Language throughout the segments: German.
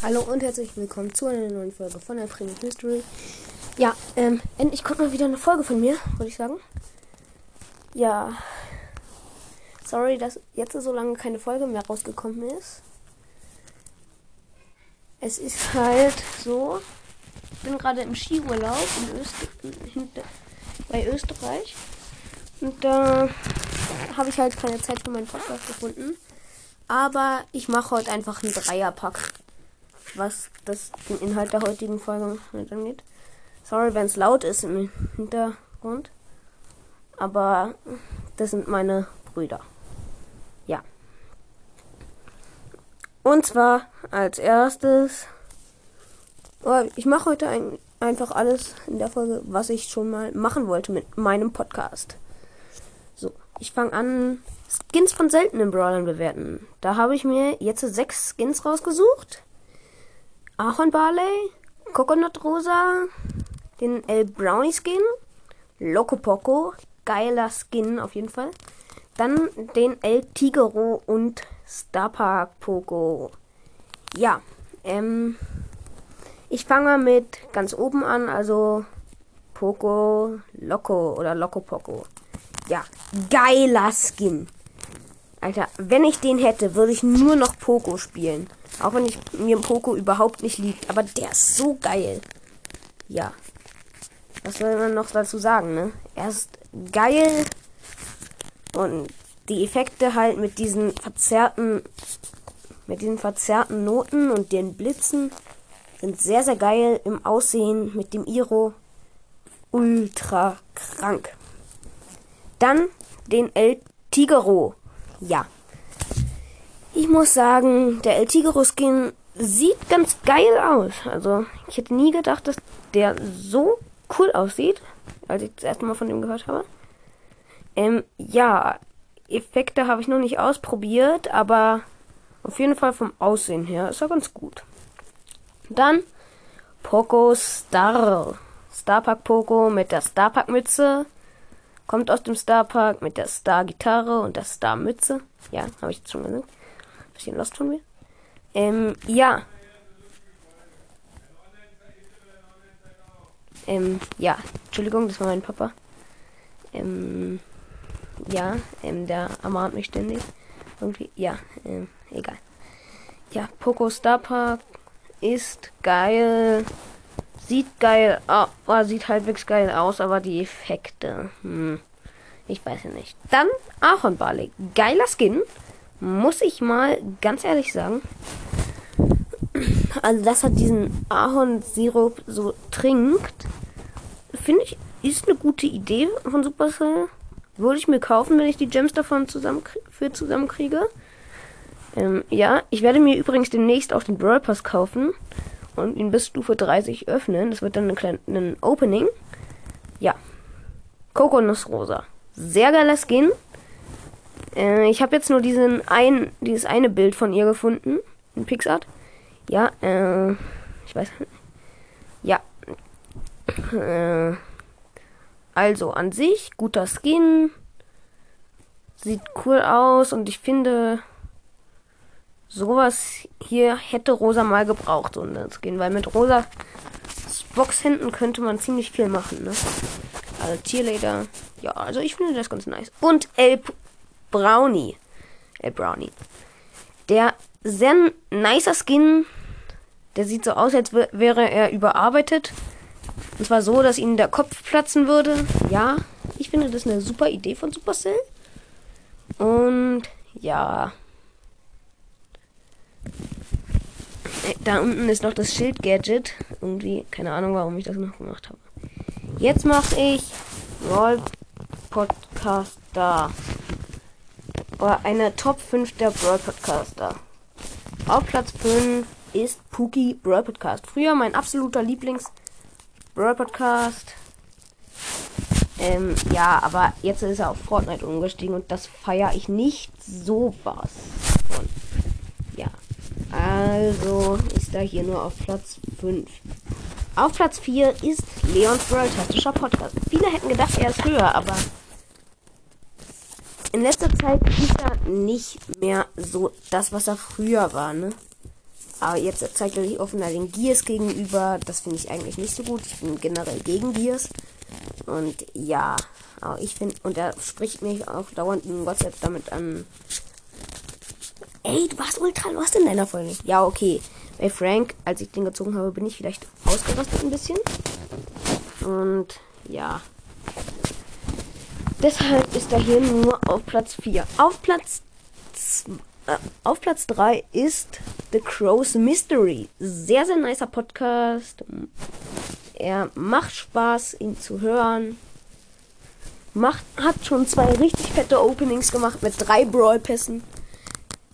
Hallo und herzlich willkommen zu einer neuen Folge von der Premium History. Ja, ähm, endlich kommt mal wieder eine Folge von mir, würde ich sagen. Ja, sorry, dass jetzt so lange keine Folge mehr rausgekommen ist. Es ist halt so, ich bin gerade im Skiurlaub in Öster bei Österreich und da habe ich halt keine Zeit für meinen Podcast gefunden. Aber ich mache heute einfach einen Dreierpack was das, den Inhalt der heutigen Folge angeht. Sorry, wenn es laut ist im Hintergrund. Aber das sind meine Brüder. Ja. Und zwar als erstes. Oh, ich mache heute ein, einfach alles in der Folge, was ich schon mal machen wollte mit meinem Podcast. So, ich fange an, Skins von seltenen Brawlern bewerten. Da habe ich mir jetzt sechs Skins rausgesucht. Ahorn Barley, Coconut Rosa, den El Brownie Skin, Loco Poco, geiler Skin auf jeden Fall. Dann den El Tigero und Starpark Poco. Ja, ähm, ich fange mit ganz oben an, also Poco Loco oder Loco Poco. Ja, geiler Skin. Alter, wenn ich den hätte, würde ich nur noch Poco spielen. Auch wenn ich mir Poco überhaupt nicht liegt. Aber der ist so geil. Ja. Was soll man noch dazu sagen, ne? Er ist geil. Und die Effekte halt mit diesen verzerrten, mit diesen verzerrten Noten und den Blitzen sind sehr, sehr geil im Aussehen mit dem Iro. Ultra krank. Dann den El Tigero. Ja. Ich muss sagen, der El Tigero Skin sieht ganz geil aus. Also, ich hätte nie gedacht, dass der so cool aussieht, als ich das erste Mal von dem gehört habe. Ähm, ja, Effekte habe ich noch nicht ausprobiert, aber auf jeden Fall vom Aussehen her ist er ganz gut. Dann Poco Star. Starpark Poco mit der Starpark Mütze. Kommt aus dem Starpark mit der Star Gitarre und der Star Mütze. Ja, habe ich jetzt schon gesagt. Bisschen lost von mir. Ähm, ja. Ähm, ja. Entschuldigung, das war mein Papa. Ähm, ja, ähm, der ermahnt mich ständig. Irgendwie, ja, ähm, egal. Ja, Poco Star Park ist geil. Sieht geil aus, oh, sieht halbwegs geil aus, aber die Effekte, hm, ich weiß ja nicht. Dann Ahornbarley. Geiler Skin, muss ich mal ganz ehrlich sagen. Also, dass er diesen Ahornsirup so trinkt, finde ich, ist eine gute Idee von Supercell. Würde ich mir kaufen, wenn ich die Gems davon zusammen für zusammenkriege. Ähm, ja, ich werde mir übrigens demnächst auch den Brawl Pass kaufen und ihn bis Stufe 30 öffnen. Das wird dann ein kleines Opening. Ja. Rosa. Sehr geiler Skin. Äh, ich habe jetzt nur diesen ein, dieses eine Bild von ihr gefunden. In Pixart. Ja, äh, ich weiß. Ja. Äh, also an sich, guter Skin. Sieht cool aus und ich finde, sowas hier hätte Rosa mal gebraucht, so ein Skin, weil mit Rosa Boxhänden könnte man ziemlich viel machen, ne? Also Cheerleader. Ja, also ich finde das ganz nice. Und El Brownie. El Brownie. Der sehr nicer Skin. Der sieht so aus, als wäre er überarbeitet. Und zwar so, dass ihnen der Kopf platzen würde. Ja, ich finde das eine super Idee von Supercell. Und ja. Äh, da unten ist noch das Schild-Gadget. Irgendwie, keine Ahnung, warum ich das noch gemacht habe. Jetzt mache ich Roll Podcaster. Eine Top 5 der Brawl Podcaster. Auf Platz 5 ist Pookie Brawl Podcast. Früher mein absoluter Lieblings Brawl Podcast. Ähm, ja, aber jetzt ist er auf Fortnite umgestiegen und das feiere ich nicht so was. Und, ja. Also ist er hier nur auf Platz 5. Auf Platz 4 ist Leons Brawl-Tastischer Podcast. Viele hätten gedacht, er ist höher, aber in letzter Zeit ist er nicht mehr so das, was er früher war, ne? Aber jetzt zeigt er sich offener den Gears gegenüber. Das finde ich eigentlich nicht so gut. Ich bin generell gegen Gears. Und ja, aber ich finde, und er spricht mich auch dauernd in WhatsApp damit an. Ey, du warst ultra lost in deiner Folge. Ja, okay. Bei Frank, als ich den gezogen habe, bin ich vielleicht ausgerastet ein bisschen. Und ja. Deshalb ist er hier nur auf Platz 4. Auf Platz äh, auf Platz 3 ist The Crow's Mystery. Sehr, sehr nicer Podcast. Er macht Spaß, ihn zu hören. Macht, hat schon zwei richtig fette Openings gemacht mit drei Brawl-Pässen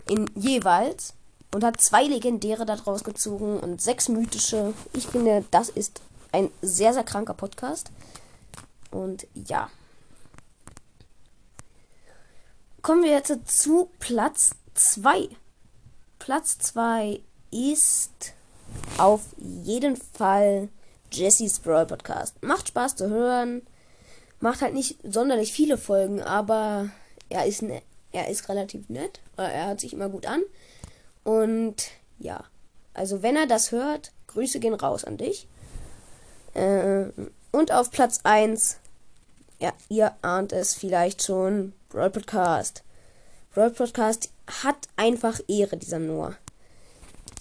in jeweils und hat zwei legendäre daraus gezogen und sechs mythische. Ich finde, das ist ein sehr, sehr kranker Podcast. Und ja. Kommen wir jetzt zu Platz 2. Platz 2 ist auf jeden Fall Jessys Brawl Podcast. Macht Spaß zu hören. Macht halt nicht sonderlich viele Folgen, aber er ist, ne er ist relativ nett. Er hört sich immer gut an. Und ja, also wenn er das hört, Grüße gehen raus an dich. Äh, und auf Platz 1, ja, ihr ahnt es vielleicht schon, Brawl Podcast. Brawl Podcast hat einfach Ehre, dieser Noah.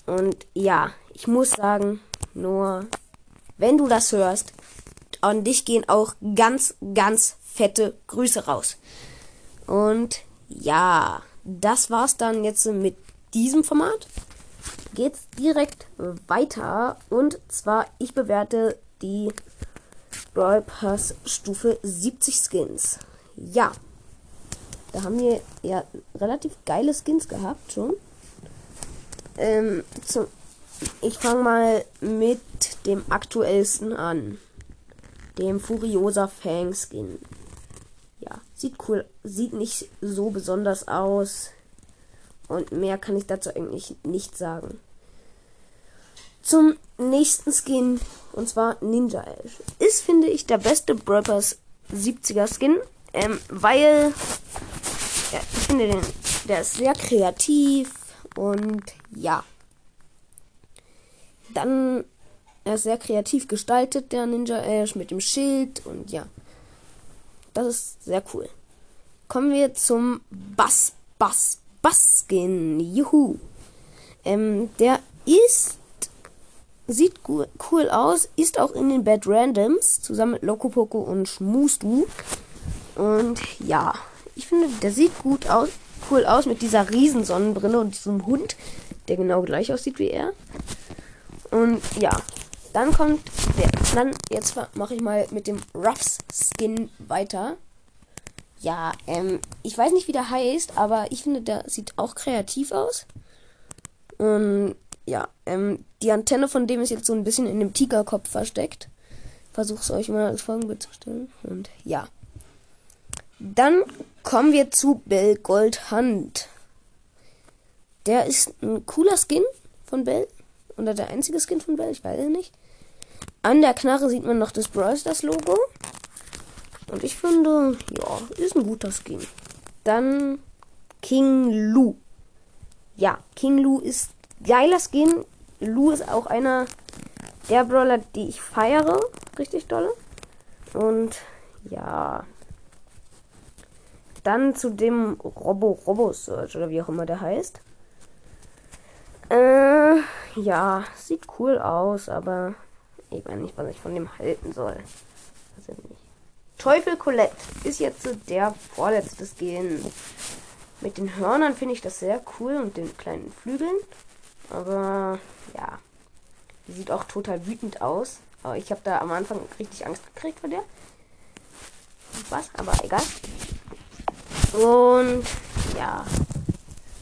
Und ja, ich muss sagen, Noah, wenn du das hörst, an dich gehen auch ganz, ganz fette Grüße raus. Und ja, das war's dann jetzt mit diesem Format. Geht's direkt weiter. Und zwar, ich bewerte die Brawl Pass Stufe 70 Skins. Ja. Da haben wir ja relativ geile Skins gehabt schon. Ähm, zum, ich fange mal mit dem aktuellsten an. Dem Furiosa Fang Skin. Ja, sieht cool, sieht nicht so besonders aus. Und mehr kann ich dazu eigentlich nicht sagen. Zum nächsten Skin, und zwar Ninja Ash. Ist, finde ich, der beste Brappers 70er Skin, ähm, weil ja, ich finde den, der ist sehr kreativ und ja. Dann, er ist sehr kreativ gestaltet, der Ninja Ash mit dem Schild und ja. Das ist sehr cool. Kommen wir zum Bass, Bass, Bass Skin. Juhu. Ähm, der ist, sieht cool aus, ist auch in den Bad Randoms, zusammen mit Loco Poco und Schmustu. Und ja ich finde, der sieht gut aus, cool aus mit dieser riesen Sonnenbrille und diesem Hund, der genau gleich aussieht wie er. Und ja, dann kommt der, dann jetzt mache ich mal mit dem Ruffs Skin weiter. Ja, ähm, ich weiß nicht, wie der heißt, aber ich finde, der sieht auch kreativ aus. Und ja, ähm, die Antenne von dem ist jetzt so ein bisschen in dem Tigerkopf versteckt. Versuch's euch mal als Folgenbild zu stellen. Und ja. Dann kommen wir zu Bell Goldhand. Der ist ein cooler Skin von Bell. Oder der einzige Skin von Bell, ich weiß es nicht. An der Knarre sieht man noch das Brawl Stars Logo. Und ich finde, ja, ist ein guter Skin. Dann King Lu. Ja, King Lu ist geiler Skin. Lu ist auch einer der Brawler, die ich feiere. Richtig dolle. Und ja, dann zu dem Robo Robo Search oder wie auch immer der heißt. Äh, ja, sieht cool aus, aber ich weiß nicht, was ich von dem halten soll. Weiß ich nicht. Teufel Colette ist jetzt der vorletzte Skin. Mit den Hörnern finde ich das sehr cool und den kleinen Flügeln. Aber ja, die sieht auch total wütend aus. Aber ich habe da am Anfang richtig Angst gekriegt vor der. Was? Aber egal. Und ja.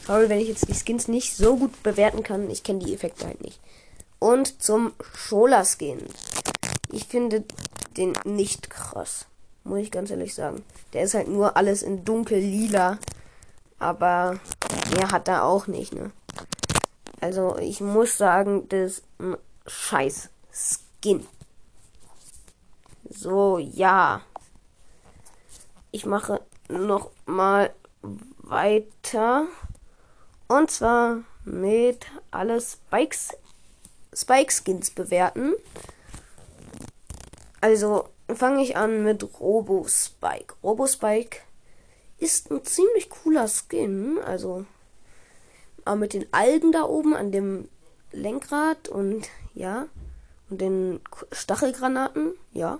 Sorry, wenn ich jetzt die Skins nicht so gut bewerten kann. Ich kenne die Effekte halt nicht. Und zum Schola Skin. Ich finde den nicht krass. Muss ich ganz ehrlich sagen. Der ist halt nur alles in dunkel lila. Aber mehr hat er auch nicht, ne? Also ich muss sagen, das ist ein scheiß Skin. So, ja. Ich mache noch mal weiter. Und zwar mit alle Spikes, Spike Skins bewerten. Also fange ich an mit Robo Spike. Robo Spike ist ein ziemlich cooler Skin. Also aber mit den Algen da oben an dem Lenkrad und ja und den Stachelgranaten, ja,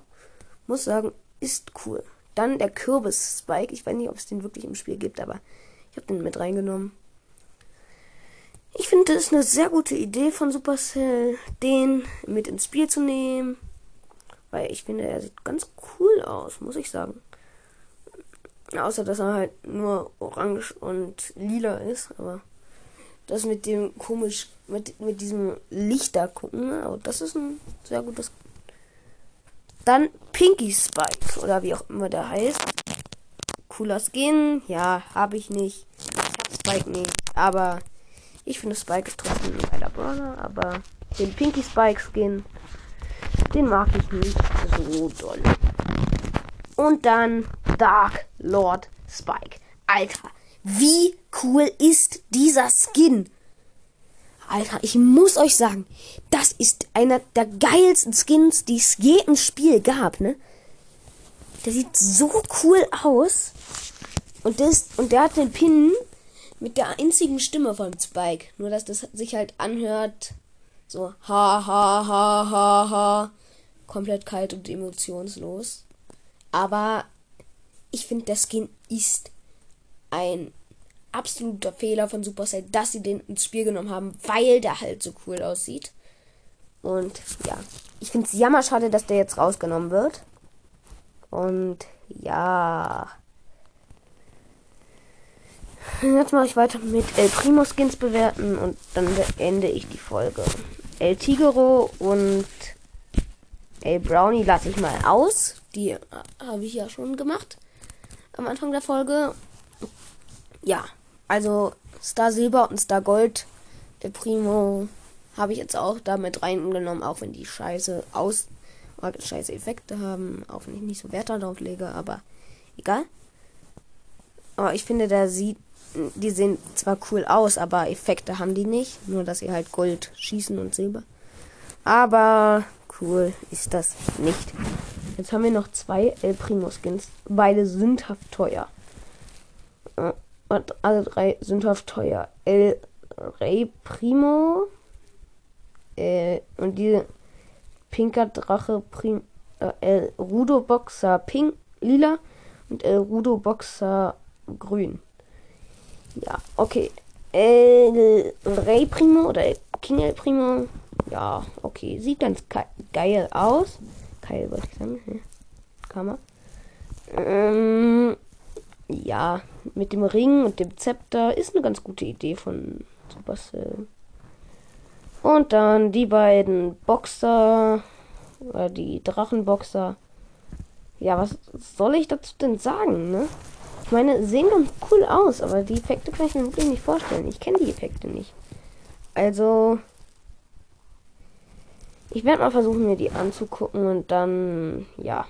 muss sagen, ist cool. Dann der Kürbis Spike. Ich weiß nicht, ob es den wirklich im Spiel gibt, aber ich habe den mit reingenommen. Ich finde, das ist eine sehr gute Idee von Supercell, den mit ins Spiel zu nehmen. Weil ich finde, er sieht ganz cool aus, muss ich sagen. Außer, dass er halt nur orange und lila ist. Aber das mit dem komisch, mit, mit diesem Licht da gucken, aber das ist ein sehr gutes. Dann Pinky Spike, oder wie auch immer der heißt. Cooler Skin, ja, habe ich nicht. Ich hab Spike nicht, aber ich finde Spike ist trotzdem ein geiler Brawler, aber den Pinky Spike Skin, den mag ich nicht so doll. Und dann Dark Lord Spike. Alter, wie cool ist dieser Skin? Alter, ich muss euch sagen, das ist einer der geilsten Skins, die es je im Spiel gab, ne? Der sieht so cool aus. Und, das, und der hat den Pin mit der einzigen Stimme von Spike. Nur, dass das sich halt anhört. So, ha, ha, ha, ha, ha. Komplett kalt und emotionslos. Aber ich finde, der Skin ist ein absoluter Fehler von Supercell, dass sie den ins Spiel genommen haben, weil der halt so cool aussieht. Und ja, ich finde es jammerschade, dass der jetzt rausgenommen wird. Und ja. Jetzt mache ich weiter mit El Primo Skins bewerten und dann beende ich die Folge. El Tigero und El Brownie lasse ich mal aus. Die habe ich ja schon gemacht am Anfang der Folge. Ja, also Star Silber und Star Gold, der Primo, habe ich jetzt auch damit reingenommen, auch wenn die scheiße aus scheiße Effekte haben, auch wenn ich nicht so Wert darauf lege, aber egal. Aber ich finde, der sieht die sehen zwar cool aus, aber Effekte haben die nicht. Nur, dass sie halt Gold schießen und Silber. Aber cool ist das nicht. Jetzt haben wir noch zwei El Primo Skins. Beide sündhaft teuer. Äh, und alle drei sündhaft teuer. El Rey Primo. Äh, und die Pinker Drache Prim, äh, El Rudo Boxer Pink, lila. Und El Rudo Boxer grün. Ja, okay. El Rey Primo oder El King El Primo. Ja, okay. Sieht ganz geil aus. Geil, wollte ich sagen. Kammer. Ähm, ja, mit dem Ring und dem Zepter ist eine ganz gute Idee von Supercell. Und dann die beiden Boxer, oder die Drachenboxer. Ja, was soll ich dazu denn sagen, ne? Ich meine, sehen ganz cool aus, aber die Effekte kann ich mir wirklich nicht vorstellen. Ich kenne die Effekte nicht. Also, ich werde mal versuchen, mir die anzugucken und dann, ja.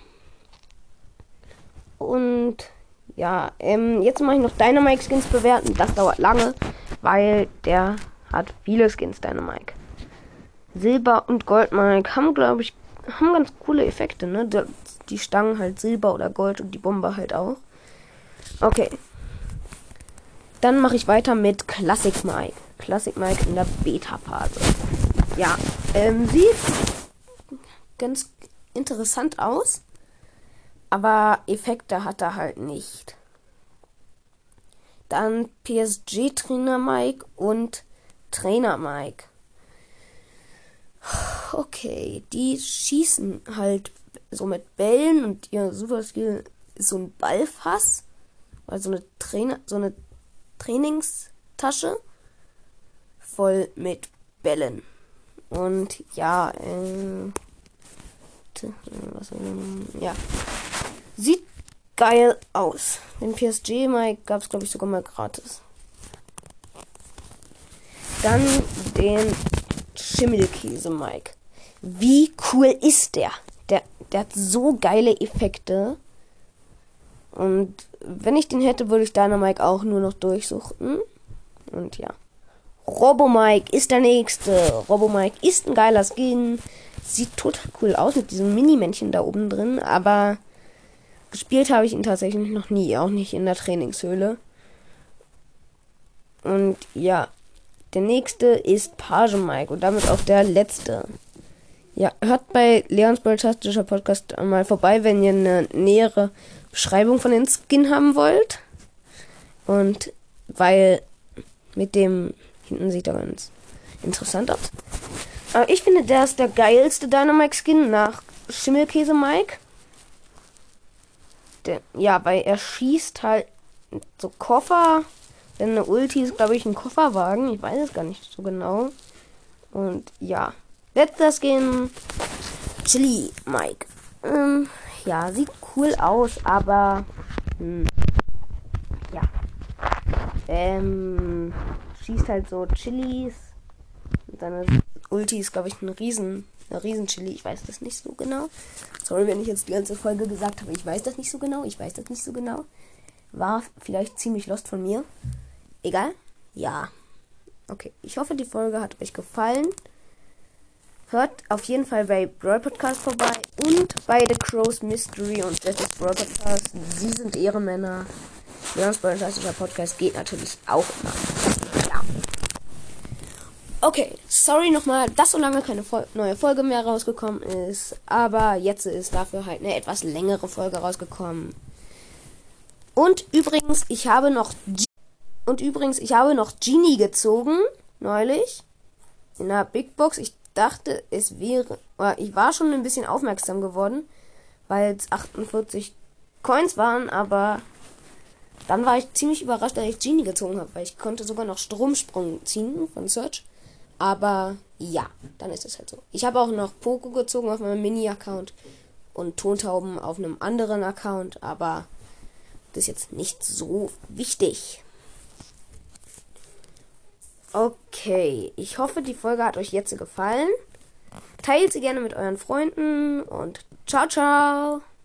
Und, ja, ähm, jetzt mache ich noch Dynamite Skins bewerten. Das dauert lange, weil der hat viele Skins, Dynamite. Silber und Goldmike haben, glaube ich, haben ganz coole Effekte, ne? Die Stangen halt Silber oder Gold und die Bombe halt auch. Okay. Dann mache ich weiter mit Classic Mike. Classic Mike in der Beta-Phase. Ja, ähm, sieht ganz interessant aus. Aber Effekte hat er halt nicht. Dann PSG-Trainer Mike und Trainer Mike. Okay, die schießen halt so mit Bällen und ihr Super Skill ist so ein Ballfass. Also eine Trainer, so eine Trainingstasche voll mit Bällen. Und ja, äh, was, ja. Sieht geil aus. Den PSG Mike gab es, glaube ich, sogar mal gratis. Dann den Schimmelkäse Mike. Wie cool ist der? Der, der hat so geile Effekte. Und wenn ich den hätte, würde ich Dynamike auch nur noch durchsuchen. Und ja. Robomike ist der nächste. Robomike ist ein geiler Skin. Sieht total cool aus mit diesem Mini-Männchen da oben drin, aber gespielt habe ich ihn tatsächlich noch nie, auch nicht in der Trainingshöhle. Und ja, der nächste ist Page Mike und damit auch der letzte. Ja, hört bei Leons Baltastischer Podcast mal vorbei, wenn ihr eine nähere Beschreibung von den Skin haben wollt. Und weil mit dem hinten sieht er ganz interessant aus. Aber ich finde, der ist der geilste Dynamite-Skin nach Schimmelkäse Mike. Der, ja, weil er schießt halt so Koffer. Denn eine Ulti ist, glaube ich, ein Kofferwagen. Ich weiß es gar nicht so genau. Und ja. Letzter Skin. Chili Mike. Ähm, ja, sieht cool aus, aber. Hm, ja. Ähm, schießt halt so Chilis. Und seine Ulti ist, glaube ich, ein Riesen, eine Riesen-Chili. Ich weiß das nicht so genau. Sorry, wenn ich jetzt die ganze Folge gesagt habe. Ich weiß das nicht so genau. Ich weiß das nicht so genau. War vielleicht ziemlich lost von mir. Egal. Ja. Okay. Ich hoffe, die Folge hat euch gefallen. Hört auf jeden Fall bei Brawl Podcast vorbei und bei The Crows Mystery und Death ist Brawl Podcast. Sie sind Ehrenmänner. Leons fantastischer Podcast geht natürlich auch immer. Okay, sorry nochmal, dass so lange keine Fol neue Folge mehr rausgekommen ist. Aber jetzt ist dafür halt eine etwas längere Folge rausgekommen. Und übrigens, ich habe noch. G und übrigens, ich habe noch Genie gezogen. Neulich. In der Big Box. Ich dachte, es wäre. ich war schon ein bisschen aufmerksam geworden, weil es 48 Coins waren, aber dann war ich ziemlich überrascht, dass ich Genie gezogen habe, weil ich konnte sogar noch Stromsprung ziehen von Search. Aber ja, dann ist es halt so. Ich habe auch noch Poco gezogen auf meinem Mini-Account und Tontauben auf einem anderen Account, aber das ist jetzt nicht so wichtig. Okay, ich hoffe, die Folge hat euch jetzt gefallen. Teilt sie gerne mit euren Freunden und ciao, ciao.